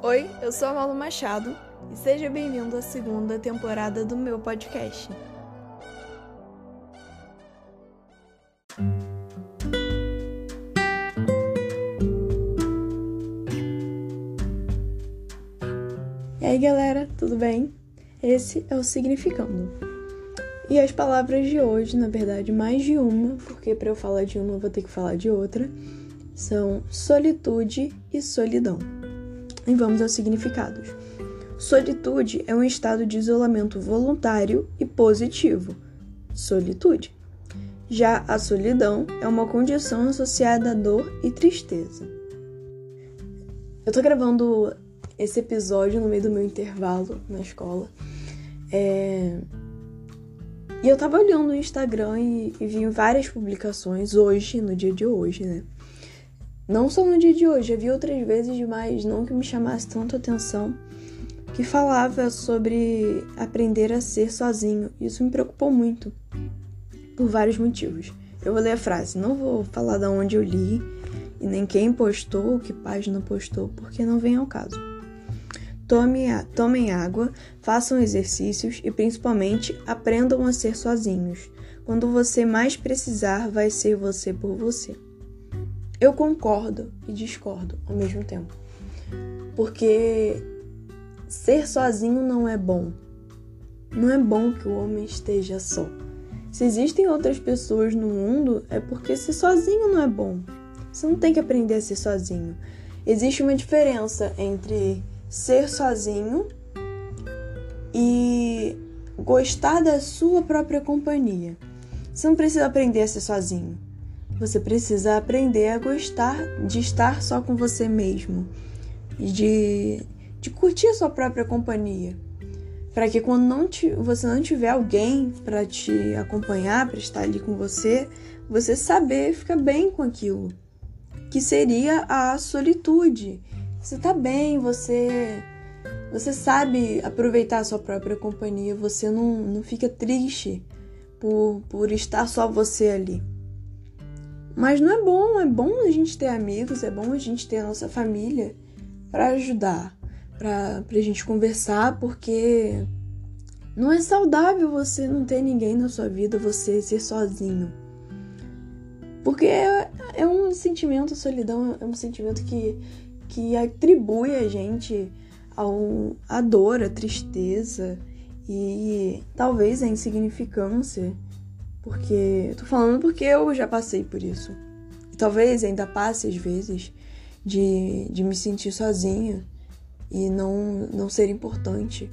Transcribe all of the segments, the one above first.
Oi, eu sou a Malu Machado e seja bem-vindo à segunda temporada do meu podcast. E aí, galera, tudo bem? Esse é o Significando. E as palavras de hoje, na verdade, mais de uma, porque para eu falar de uma eu vou ter que falar de outra, são solitude e solidão. E vamos aos significados. Solitude é um estado de isolamento voluntário e positivo. Solitude. Já a solidão é uma condição associada à dor e tristeza. Eu tô gravando esse episódio no meio do meu intervalo na escola. É... E eu tava olhando o Instagram e, e vi várias publicações hoje, no dia de hoje, né? Não só no dia de hoje, vi outras vezes, mas não que me chamasse tanto atenção, que falava sobre aprender a ser sozinho. Isso me preocupou muito, por vários motivos. Eu vou ler a frase, não vou falar da onde eu li e nem quem postou, que página postou, porque não vem ao caso. Tome, tomem água, façam exercícios e principalmente aprendam a ser sozinhos. Quando você mais precisar, vai ser você por você. Eu concordo e discordo ao mesmo tempo. Porque ser sozinho não é bom. Não é bom que o homem esteja só. Se existem outras pessoas no mundo, é porque ser sozinho não é bom. Você não tem que aprender a ser sozinho. Existe uma diferença entre ser sozinho e gostar da sua própria companhia. Você não precisa aprender a ser sozinho. Você precisa aprender a gostar de estar só com você mesmo, de, de curtir a sua própria companhia. Para que quando não te, você não tiver alguém para te acompanhar, para estar ali com você, você saber ficar bem com aquilo. Que seria a solitude você tá bem, você você sabe aproveitar a sua própria companhia, você não, não fica triste por, por estar só você ali. Mas não é bom, é bom a gente ter amigos, é bom a gente ter a nossa família para ajudar, para a gente conversar, porque não é saudável você não ter ninguém na sua vida, você ser sozinho. Porque é, é um sentimento, solidão é um sentimento que que atribui a gente ao, a dor, a tristeza e talvez a insignificância. Porque. Tô falando porque eu já passei por isso. E talvez ainda passe às vezes de, de me sentir sozinha e não, não ser importante.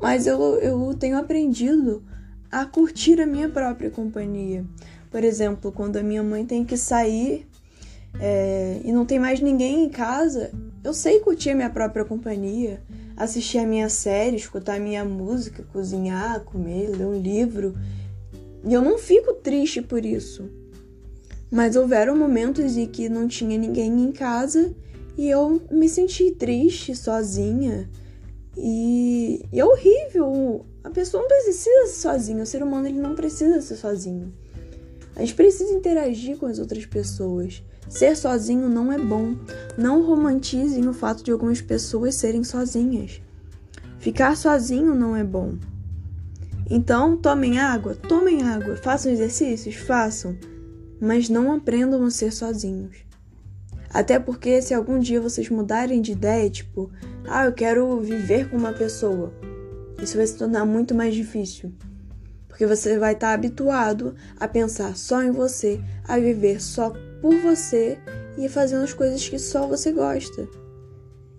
Mas eu, eu tenho aprendido a curtir a minha própria companhia. Por exemplo, quando a minha mãe tem que sair é, e não tem mais ninguém em casa, eu sei curtir a minha própria companhia, assistir a minha série, escutar a minha música, cozinhar, comer, ler um livro. E eu não fico triste por isso. Mas houveram momentos em que não tinha ninguém em casa e eu me senti triste, sozinha. E, e é horrível. A pessoa não precisa ser sozinha. O ser humano ele não precisa ser sozinho. A gente precisa interagir com as outras pessoas. Ser sozinho não é bom. Não romantizem o fato de algumas pessoas serem sozinhas. Ficar sozinho não é bom. Então, tomem água, tomem água, façam exercícios, façam, mas não aprendam a ser sozinhos. Até porque se algum dia vocês mudarem de ideia, tipo, ah, eu quero viver com uma pessoa, isso vai se tornar muito mais difícil. Porque você vai estar habituado a pensar só em você, a viver só por você e fazendo as coisas que só você gosta.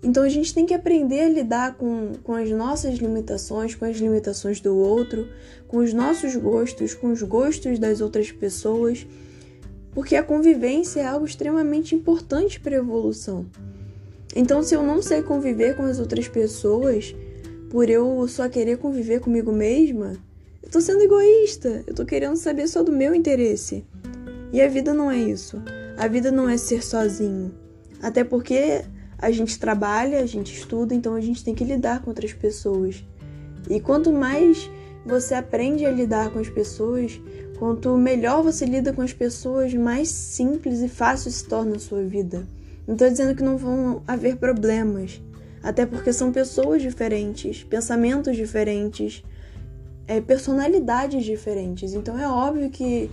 Então a gente tem que aprender a lidar com, com as nossas limitações, com as limitações do outro, com os nossos gostos, com os gostos das outras pessoas, porque a convivência é algo extremamente importante para a evolução. Então, se eu não sei conviver com as outras pessoas, por eu só querer conviver comigo mesma, eu tô sendo egoísta, eu tô querendo saber só do meu interesse. E a vida não é isso. A vida não é ser sozinho. Até porque a gente trabalha, a gente estuda, então a gente tem que lidar com outras pessoas. E quanto mais você aprende a lidar com as pessoas, quanto melhor você lida com as pessoas, mais simples e fácil se torna a sua vida. Não estou dizendo que não vão haver problemas, Até porque são pessoas diferentes, pensamentos diferentes, é, personalidades diferentes. Então é óbvio que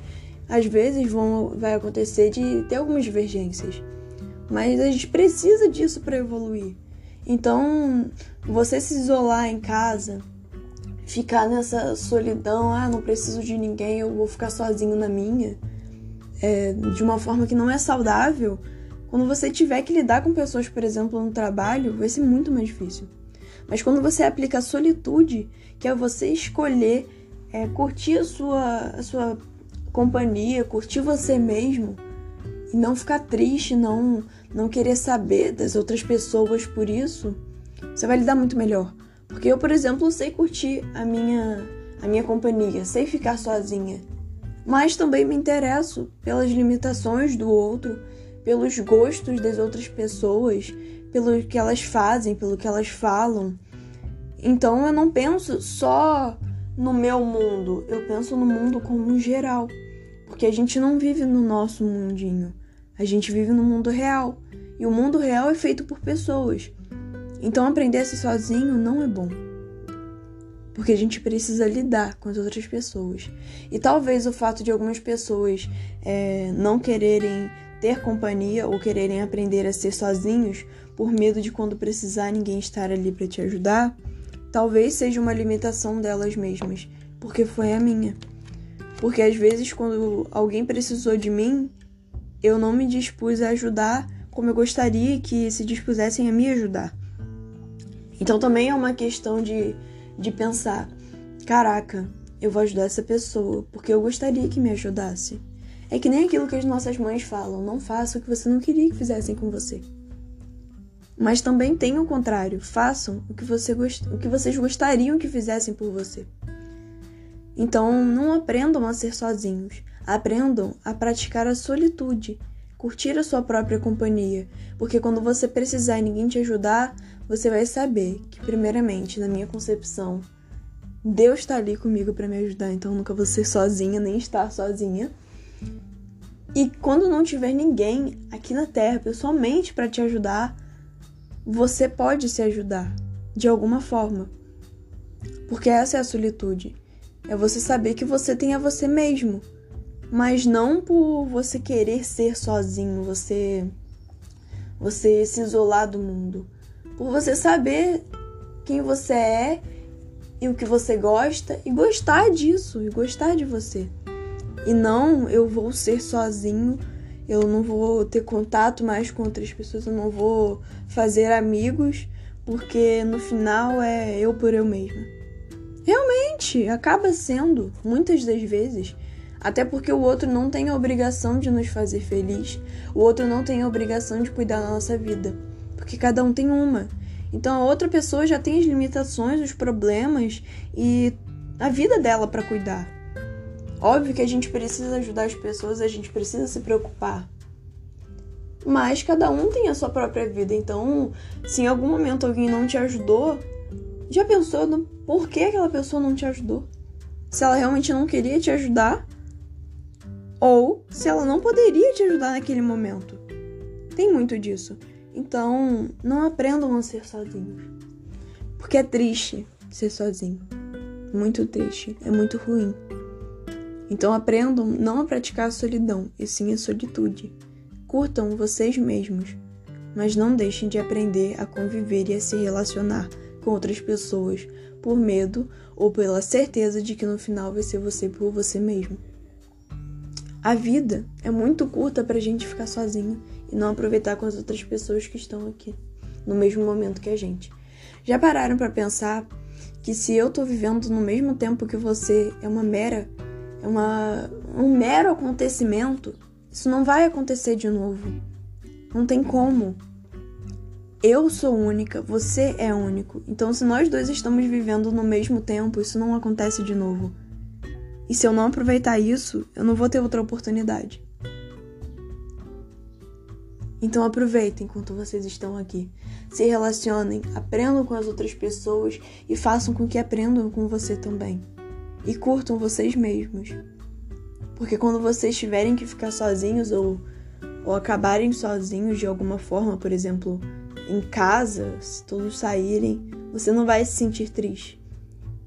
às vezes vão, vai acontecer de ter algumas divergências. Mas a gente precisa disso para evoluir. Então, você se isolar em casa, ficar nessa solidão, ah, não preciso de ninguém, eu vou ficar sozinho na minha, é, de uma forma que não é saudável, quando você tiver que lidar com pessoas, por exemplo, no trabalho, vai ser muito mais difícil. Mas quando você aplica a solitude, que é você escolher é, curtir a sua, a sua companhia, curtir você mesmo e não ficar triste, não não querer saber das outras pessoas por isso, você vai lidar muito melhor. Porque eu, por exemplo, sei curtir a minha a minha companhia, sei ficar sozinha, mas também me interesso pelas limitações do outro, pelos gostos das outras pessoas, pelo que elas fazem, pelo que elas falam. Então eu não penso só no meu mundo, eu penso no mundo como geral. Porque a gente não vive no nosso mundinho, a gente vive no mundo real. E o mundo real é feito por pessoas. Então aprender a ser sozinho não é bom. Porque a gente precisa lidar com as outras pessoas. E talvez o fato de algumas pessoas é, não quererem ter companhia ou quererem aprender a ser sozinhos por medo de quando precisar ninguém estar ali para te ajudar Talvez seja uma limitação delas mesmas, porque foi a minha. Porque às vezes, quando alguém precisou de mim, eu não me dispus a ajudar como eu gostaria que se dispusessem a me ajudar. Então também é uma questão de, de pensar: caraca, eu vou ajudar essa pessoa porque eu gostaria que me ajudasse. É que nem aquilo que as nossas mães falam: não faça o que você não queria que fizessem com você. Mas também tem o contrário. Façam o que, você gost... o que vocês gostariam que fizessem por você. Então, não aprendam a ser sozinhos. Aprendam a praticar a solitude, curtir a sua própria companhia, porque quando você precisar e ninguém te ajudar, você vai saber que, primeiramente, na minha concepção, Deus está ali comigo para me ajudar, então nunca vou ser sozinha, nem estar sozinha. E quando não tiver ninguém aqui na Terra pessoalmente para te ajudar, você pode se ajudar de alguma forma. Porque essa é a solitude. É você saber que você tem a você mesmo, mas não por você querer ser sozinho, você você se isolar do mundo, por você saber quem você é e o que você gosta e gostar disso e gostar de você. E não eu vou ser sozinho eu não vou ter contato mais com outras pessoas, eu não vou fazer amigos, porque no final é eu por eu mesma. Realmente, acaba sendo, muitas das vezes. Até porque o outro não tem a obrigação de nos fazer feliz, o outro não tem a obrigação de cuidar da nossa vida, porque cada um tem uma. Então a outra pessoa já tem as limitações, os problemas e a vida dela para cuidar. Óbvio que a gente precisa ajudar as pessoas, a gente precisa se preocupar. Mas cada um tem a sua própria vida, então se em algum momento alguém não te ajudou, já pensou no porquê aquela pessoa não te ajudou? Se ela realmente não queria te ajudar ou se ela não poderia te ajudar naquele momento. Tem muito disso. Então, não aprendam a ser sozinhos. Porque é triste ser sozinho. Muito triste, é muito ruim. Então aprendam não a praticar a solidão, e sim a solitude. Curtam vocês mesmos, mas não deixem de aprender a conviver e a se relacionar com outras pessoas por medo ou pela certeza de que no final vai ser você por você mesmo. A vida é muito curta para a gente ficar sozinho e não aproveitar com as outras pessoas que estão aqui no mesmo momento que a gente. Já pararam para pensar que se eu tô vivendo no mesmo tempo que você é uma mera é uma, um mero acontecimento, isso não vai acontecer de novo. Não tem como. Eu sou única, você é único. Então, se nós dois estamos vivendo no mesmo tempo, isso não acontece de novo. E se eu não aproveitar isso, eu não vou ter outra oportunidade. Então aproveitem enquanto vocês estão aqui. Se relacionem, aprendam com as outras pessoas e façam com que aprendam com você também e curtam vocês mesmos. Porque quando vocês tiverem que ficar sozinhos ou, ou acabarem sozinhos de alguma forma, por exemplo, em casa, se todos saírem, você não vai se sentir triste.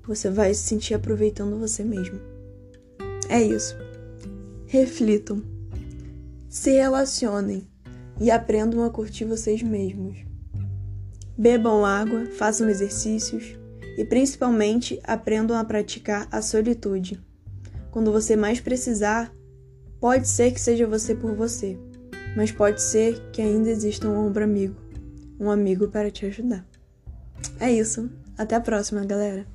Você vai se sentir aproveitando você mesmo. É isso. Reflitam. Se relacionem e aprendam a curtir vocês mesmos. Bebam água, façam exercícios e principalmente aprendam a praticar a solitude. Quando você mais precisar, pode ser que seja você por você, mas pode ser que ainda exista um ombro amigo, um amigo para te ajudar. É isso. Até a próxima, galera.